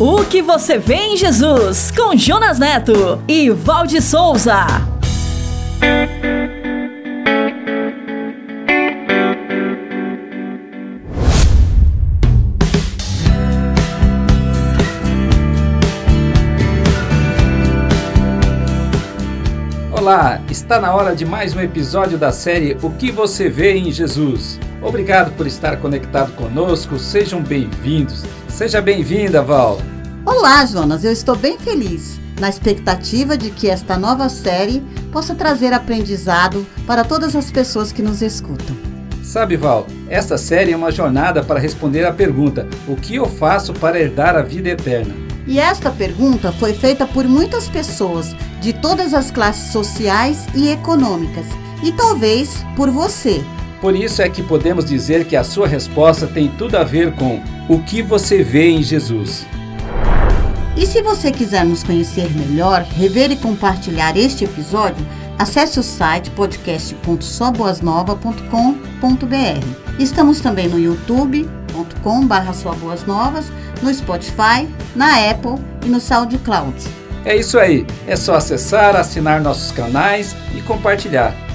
O que você vê em Jesus, com Jonas Neto e Valde Souza. Olá, está na hora de mais um episódio da série O que você vê em Jesus. Obrigado por estar conectado conosco, sejam bem-vindos. Seja bem-vinda, Val. Olá, Jonas, eu estou bem feliz, na expectativa de que esta nova série possa trazer aprendizado para todas as pessoas que nos escutam. Sabe, Val, esta série é uma jornada para responder à pergunta: O que eu faço para herdar a vida eterna? E esta pergunta foi feita por muitas pessoas de todas as classes sociais e econômicas, e talvez por você. Por isso é que podemos dizer que a sua resposta tem tudo a ver com o que você vê em Jesus. E se você quiser nos conhecer melhor, rever e compartilhar este episódio, acesse o site podcast.soboasnova.com.br. Estamos também no youtube.com.br soboasnovas, no Spotify, na Apple e no SoundCloud. É isso aí, é só acessar, assinar nossos canais e compartilhar.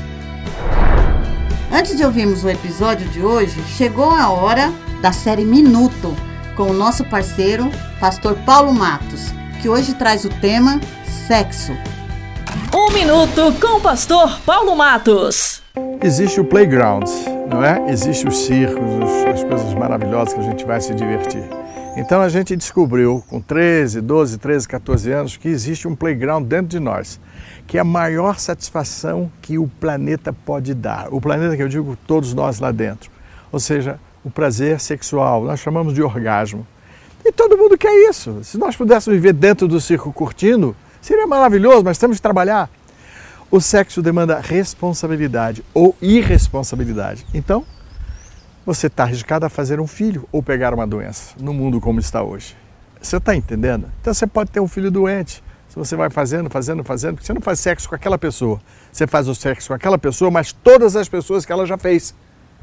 Antes de ouvirmos o episódio de hoje, chegou a hora da série Minuto, com o nosso parceiro, pastor Paulo Matos, que hoje traz o tema Sexo. Um minuto com o pastor Paulo Matos. Existe o playground, não é? Existe os circos, as coisas maravilhosas que a gente vai se divertir. Então a gente descobriu com 13, 12, 13, 14 anos que existe um playground dentro de nós, que é a maior satisfação que o planeta pode dar. O planeta que eu digo todos nós lá dentro. Ou seja, o prazer sexual, nós chamamos de orgasmo. E todo mundo quer isso. Se nós pudéssemos viver dentro do circo curtindo, seria maravilhoso, mas temos que trabalhar. O sexo demanda responsabilidade ou irresponsabilidade. Então, você está arriscado a fazer um filho ou pegar uma doença no mundo como está hoje. Você está entendendo? Então você pode ter um filho doente. Se você vai fazendo, fazendo, fazendo, porque você não faz sexo com aquela pessoa. Você faz o sexo com aquela pessoa, mas todas as pessoas que ela já fez.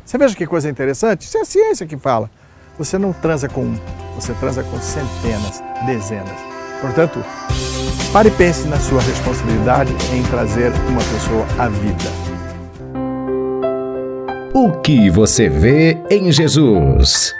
Você veja que coisa interessante? Isso é a ciência que fala. Você não transa com um, você transa com centenas, dezenas. Portanto, pare e pense na sua responsabilidade em trazer uma pessoa à vida. O que você vê em Jesus?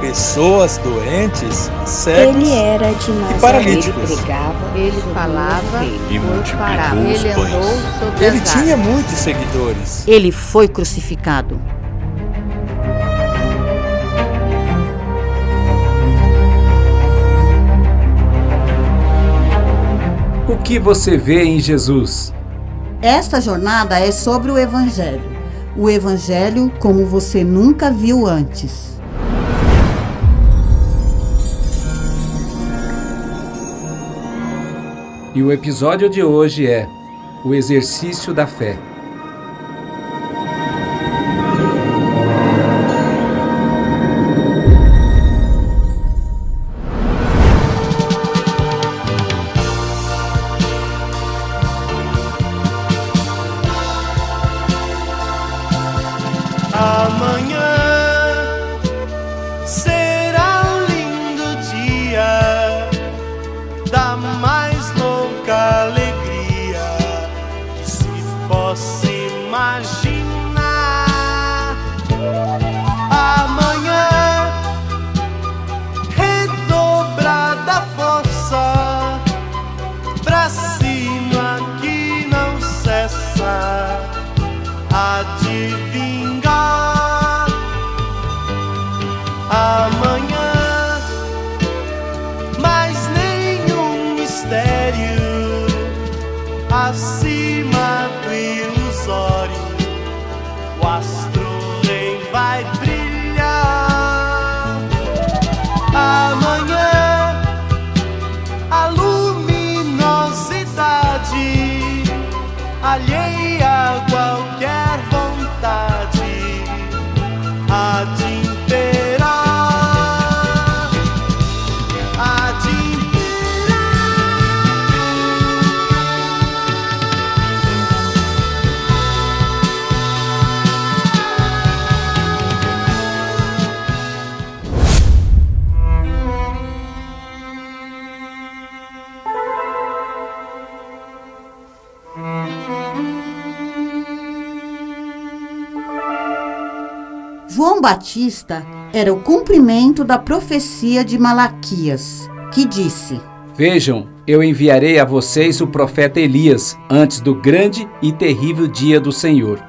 pessoas doentes, cegos Ele era de Nazaré. paralíticos. Ele falava E multiplicou os Ele pães. Ele tinha muitos seguidores. Ele foi crucificado. O que você vê em Jesus? Esta jornada é sobre o Evangelho. O Evangelho como você nunca viu antes. E o episódio de hoje é O Exercício da Fé. see. João Batista era o cumprimento da profecia de Malaquias, que disse: Vejam, eu enviarei a vocês o profeta Elias antes do grande e terrível dia do Senhor.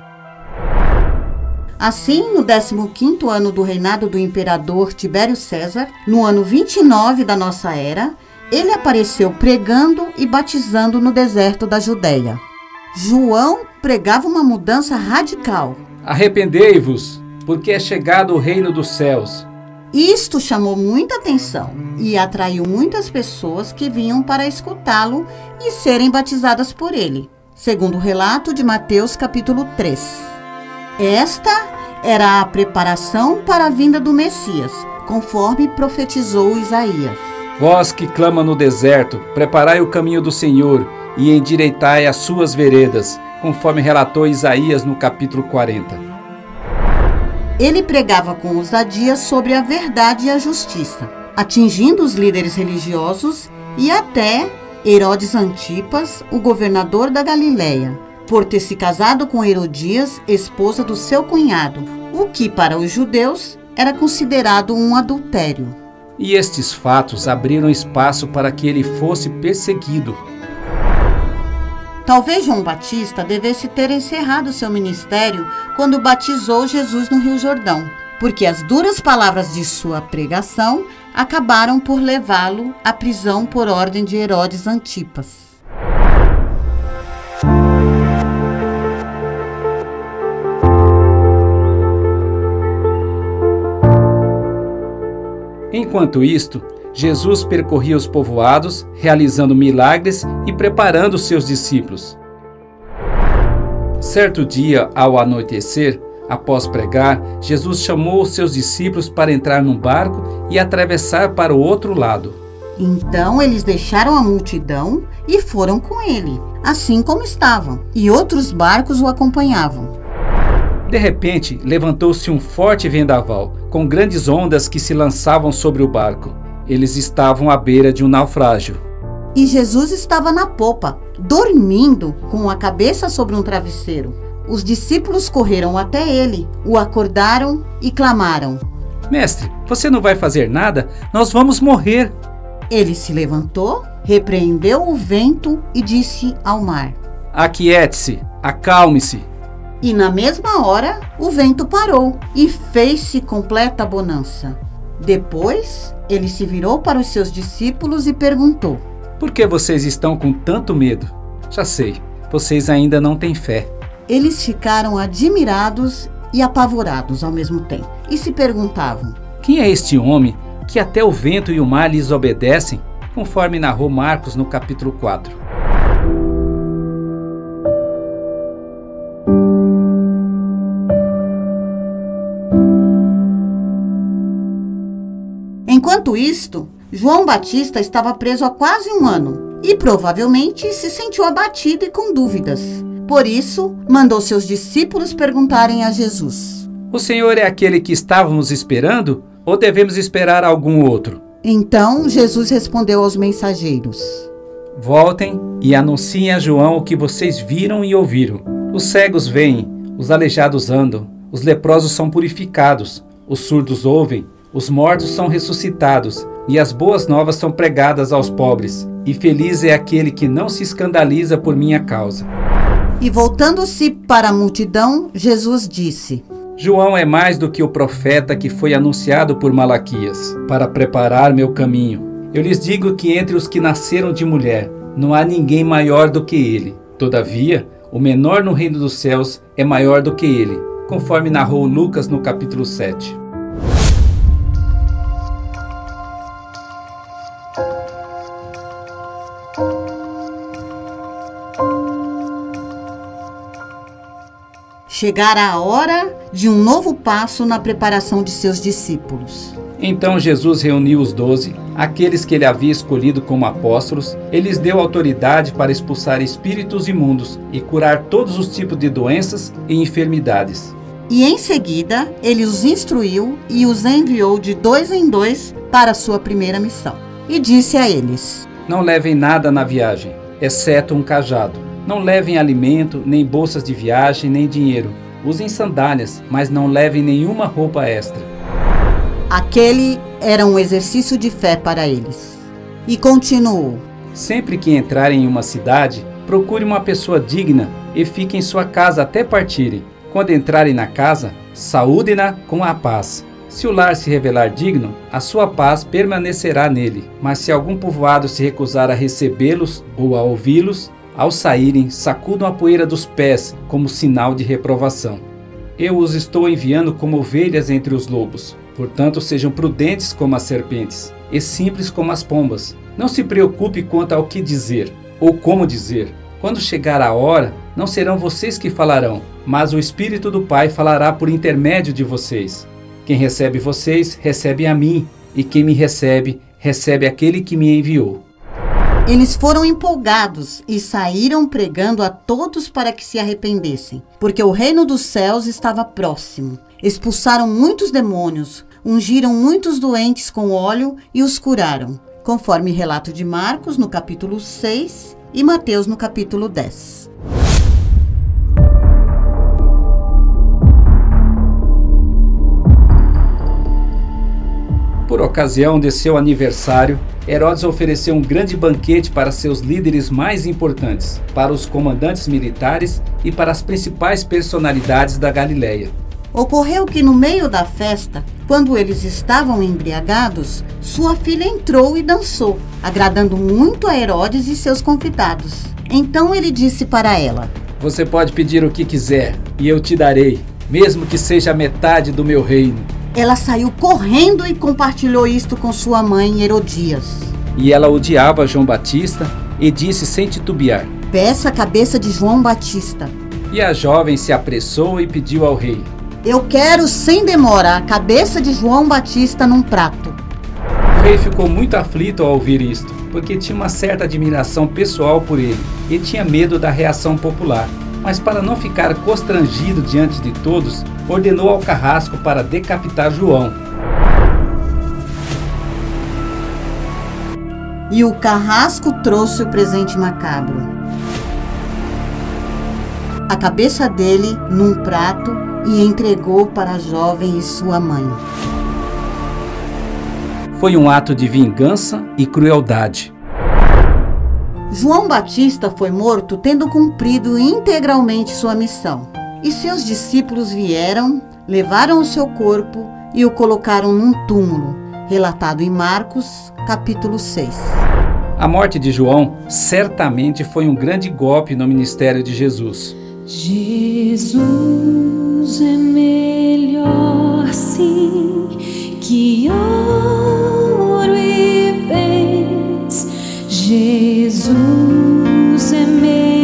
Assim, no 15º ano do reinado do imperador Tibério César, no ano 29 da nossa era, ele apareceu pregando e batizando no deserto da Judéia. João pregava uma mudança radical. Arrependei-vos, porque é chegado o reino dos céus. Isto chamou muita atenção e atraiu muitas pessoas que vinham para escutá-lo e serem batizadas por ele, segundo o relato de Mateus capítulo 3. Esta era a preparação para a vinda do Messias, conforme profetizou Isaías. Vós que clama no deserto, preparai o caminho do Senhor e endireitai as suas veredas, conforme relatou Isaías no capítulo 40. Ele pregava com ousadia sobre a verdade e a justiça, atingindo os líderes religiosos e até Herodes Antipas, o governador da Galiléia, por ter se casado com Herodias, esposa do seu cunhado, o que para os judeus era considerado um adultério. E estes fatos abriram espaço para que ele fosse perseguido. Talvez João Batista devesse ter encerrado seu ministério quando batizou Jesus no Rio Jordão, porque as duras palavras de sua pregação acabaram por levá-lo à prisão por ordem de Herodes Antipas. Enquanto isto, Jesus percorria os povoados, realizando milagres e preparando seus discípulos. Certo dia, ao anoitecer, após pregar, Jesus chamou os seus discípulos para entrar num barco e atravessar para o outro lado. Então eles deixaram a multidão e foram com ele, assim como estavam, e outros barcos o acompanhavam. De repente, levantou-se um forte vendaval, com grandes ondas que se lançavam sobre o barco. Eles estavam à beira de um naufrágio. E Jesus estava na popa, dormindo, com a cabeça sobre um travesseiro. Os discípulos correram até ele, o acordaram e clamaram: Mestre, você não vai fazer nada? Nós vamos morrer. Ele se levantou, repreendeu o vento e disse ao mar: Aquiete-se, acalme-se. E na mesma hora o vento parou e fez-se completa bonança. Depois ele se virou para os seus discípulos e perguntou: Por que vocês estão com tanto medo? Já sei, vocês ainda não têm fé. Eles ficaram admirados e apavorados ao mesmo tempo e se perguntavam: Quem é este homem que até o vento e o mar lhes obedecem? Conforme narrou Marcos no capítulo 4. Enquanto isto, João Batista estava preso há quase um ano e provavelmente se sentiu abatido e com dúvidas. Por isso, mandou seus discípulos perguntarem a Jesus: O Senhor é aquele que estávamos esperando ou devemos esperar algum outro? Então Jesus respondeu aos mensageiros: Voltem e anunciem a João o que vocês viram e ouviram. Os cegos veem, os aleijados andam, os leprosos são purificados, os surdos ouvem, os mortos são ressuscitados e as boas novas são pregadas aos pobres. E feliz é aquele que não se escandaliza por minha causa. E voltando-se para a multidão, Jesus disse: João é mais do que o profeta que foi anunciado por Malaquias, para preparar meu caminho. Eu lhes digo que entre os que nasceram de mulher, não há ninguém maior do que ele. Todavia, o menor no reino dos céus é maior do que ele, conforme narrou Lucas no capítulo 7. Chegara a hora de um novo passo na preparação de seus discípulos. Então Jesus reuniu os doze, aqueles que ele havia escolhido como apóstolos, e lhes deu autoridade para expulsar espíritos imundos e curar todos os tipos de doenças e enfermidades. E em seguida ele os instruiu e os enviou de dois em dois para a sua primeira missão. E disse a eles: Não levem nada na viagem, exceto um cajado. Não levem alimento, nem bolsas de viagem, nem dinheiro. Usem sandálias, mas não levem nenhuma roupa extra. Aquele era um exercício de fé para eles. E continuou: Sempre que entrarem em uma cidade, procure uma pessoa digna e fiquem em sua casa até partirem. Quando entrarem na casa, saúdem-na com a paz. Se o lar se revelar digno, a sua paz permanecerá nele. Mas se algum povoado se recusar a recebê-los ou a ouvi-los, ao saírem, sacudam a poeira dos pés como sinal de reprovação. Eu os estou enviando como ovelhas entre os lobos. Portanto, sejam prudentes como as serpentes e simples como as pombas. Não se preocupe quanto ao que dizer ou como dizer. Quando chegar a hora, não serão vocês que falarão, mas o Espírito do Pai falará por intermédio de vocês. Quem recebe vocês, recebe a mim, e quem me recebe, recebe aquele que me enviou. Eles foram empolgados e saíram pregando a todos para que se arrependessem, porque o reino dos céus estava próximo. Expulsaram muitos demônios, ungiram muitos doentes com óleo e os curaram, conforme relato de Marcos no capítulo 6 e Mateus no capítulo 10. Por ocasião de seu aniversário, Herodes ofereceu um grande banquete para seus líderes mais importantes, para os comandantes militares e para as principais personalidades da Galileia. Ocorreu que no meio da festa, quando eles estavam embriagados, sua filha entrou e dançou, agradando muito a Herodes e seus convidados. Então ele disse para ela: Você pode pedir o que quiser, e eu te darei, mesmo que seja metade do meu reino. Ela saiu correndo e compartilhou isto com sua mãe Herodias. E ela odiava João Batista e disse sem titubear: Peça a cabeça de João Batista. E a jovem se apressou e pediu ao rei: Eu quero sem demora a cabeça de João Batista num prato. O rei ficou muito aflito ao ouvir isto, porque tinha uma certa admiração pessoal por ele e tinha medo da reação popular. Mas para não ficar constrangido diante de todos, ordenou ao carrasco para decapitar João. E o carrasco trouxe o presente macabro. A cabeça dele num prato e entregou para a jovem e sua mãe. Foi um ato de vingança e crueldade. João Batista foi morto tendo cumprido integralmente sua missão. E seus discípulos vieram, levaram o seu corpo e o colocaram num túmulo, relatado em Marcos, capítulo 6. A morte de João certamente foi um grande golpe no ministério de Jesus. Jesus é melhor sim que ouro Jesus é melhor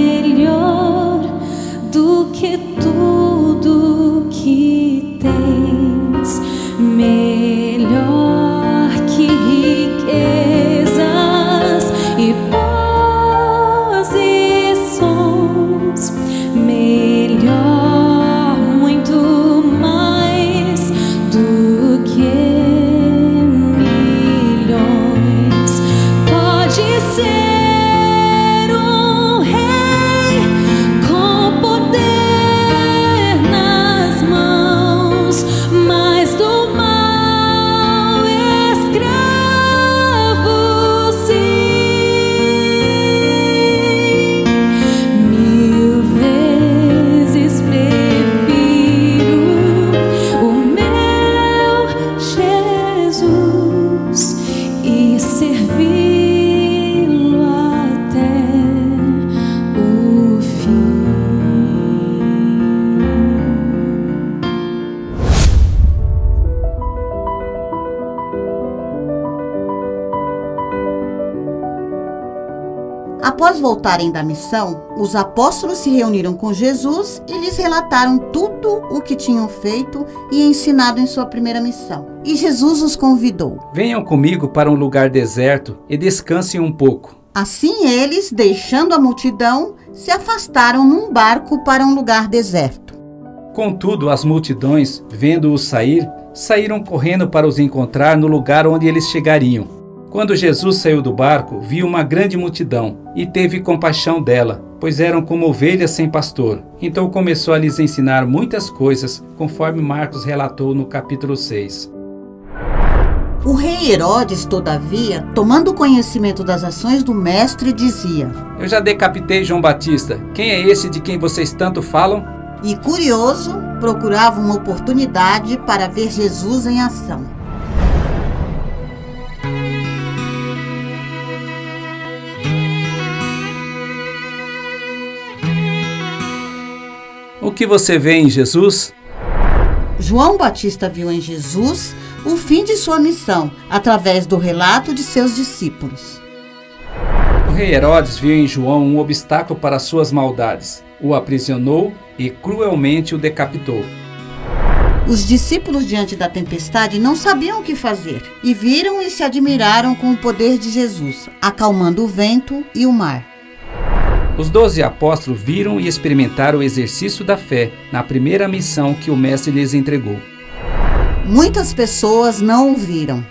voltarem da missão, os apóstolos se reuniram com Jesus e lhes relataram tudo o que tinham feito e ensinado em sua primeira missão. E Jesus os convidou. Venham comigo para um lugar deserto e descansem um pouco. Assim eles, deixando a multidão, se afastaram num barco para um lugar deserto. Contudo, as multidões, vendo-os sair, saíram correndo para os encontrar no lugar onde eles chegariam. Quando Jesus saiu do barco, viu uma grande multidão e teve compaixão dela, pois eram como ovelhas sem pastor. Então começou a lhes ensinar muitas coisas, conforme Marcos relatou no capítulo 6. O rei Herodes, todavia, tomando conhecimento das ações do mestre, dizia: Eu já decapitei João Batista. Quem é esse de quem vocês tanto falam? E curioso, procurava uma oportunidade para ver Jesus em ação. O que você vê em Jesus? João Batista viu em Jesus o fim de sua missão através do relato de seus discípulos. O rei Herodes viu em João um obstáculo para suas maldades, o aprisionou e cruelmente o decapitou. Os discípulos, diante da tempestade, não sabiam o que fazer e viram e se admiraram com o poder de Jesus, acalmando o vento e o mar. Os doze apóstolos viram e experimentaram o exercício da fé na primeira missão que o Mestre lhes entregou. Muitas pessoas não o viram.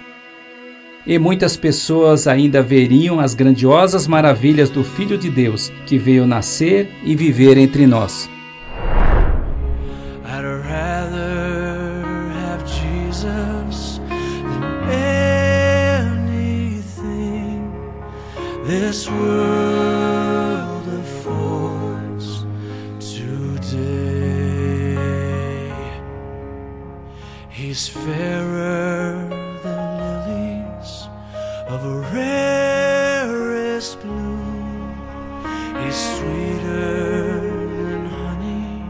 E muitas pessoas ainda veriam as grandiosas maravilhas do Filho de Deus, que veio nascer e viver entre nós. Of a rarest blue. He's sweeter than honey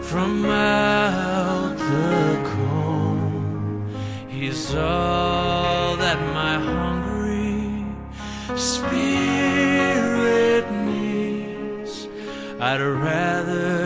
from out the comb. He's all that my hungry spirit needs. I'd rather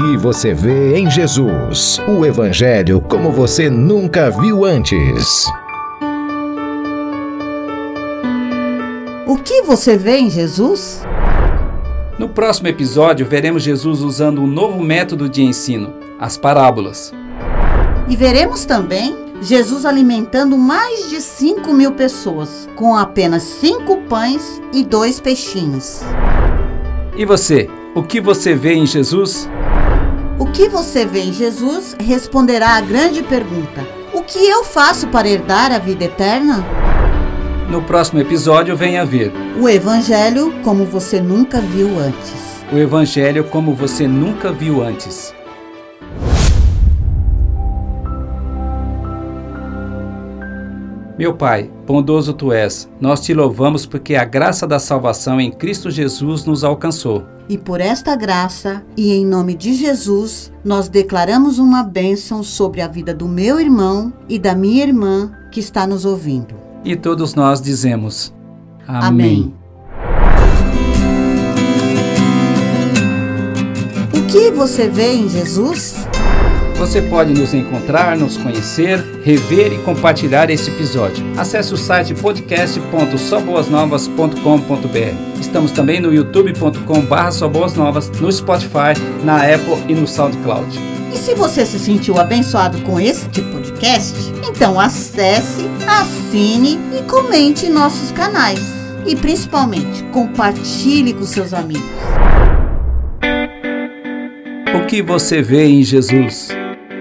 O que você vê em Jesus? O Evangelho como você nunca viu antes. O que você vê em Jesus? No próximo episódio, veremos Jesus usando um novo método de ensino, as parábolas. E veremos também Jesus alimentando mais de 5 mil pessoas com apenas cinco pães e dois peixinhos. E você, o que você vê em Jesus? O que você vê em Jesus responderá à grande pergunta: O que eu faço para herdar a vida eterna? No próximo episódio, venha ver O Evangelho como você nunca viu antes. o Evangelho como você nunca viu antes. Meu Pai, bondoso Tu és, nós te louvamos porque a graça da salvação em Cristo Jesus nos alcançou. E por esta graça e em nome de Jesus, nós declaramos uma bênção sobre a vida do meu irmão e da minha irmã que está nos ouvindo. E todos nós dizemos: Amém. O que você vê em Jesus? Você pode nos encontrar, nos conhecer, rever e compartilhar esse episódio. Acesse o site podcast.soboasnovas.com.br. Estamos também no youtube.com/soboasnovas, no Spotify, na Apple e no SoundCloud. E se você se sentiu abençoado com este podcast, então acesse, assine e comente em nossos canais. E principalmente, compartilhe com seus amigos. O que você vê em Jesus?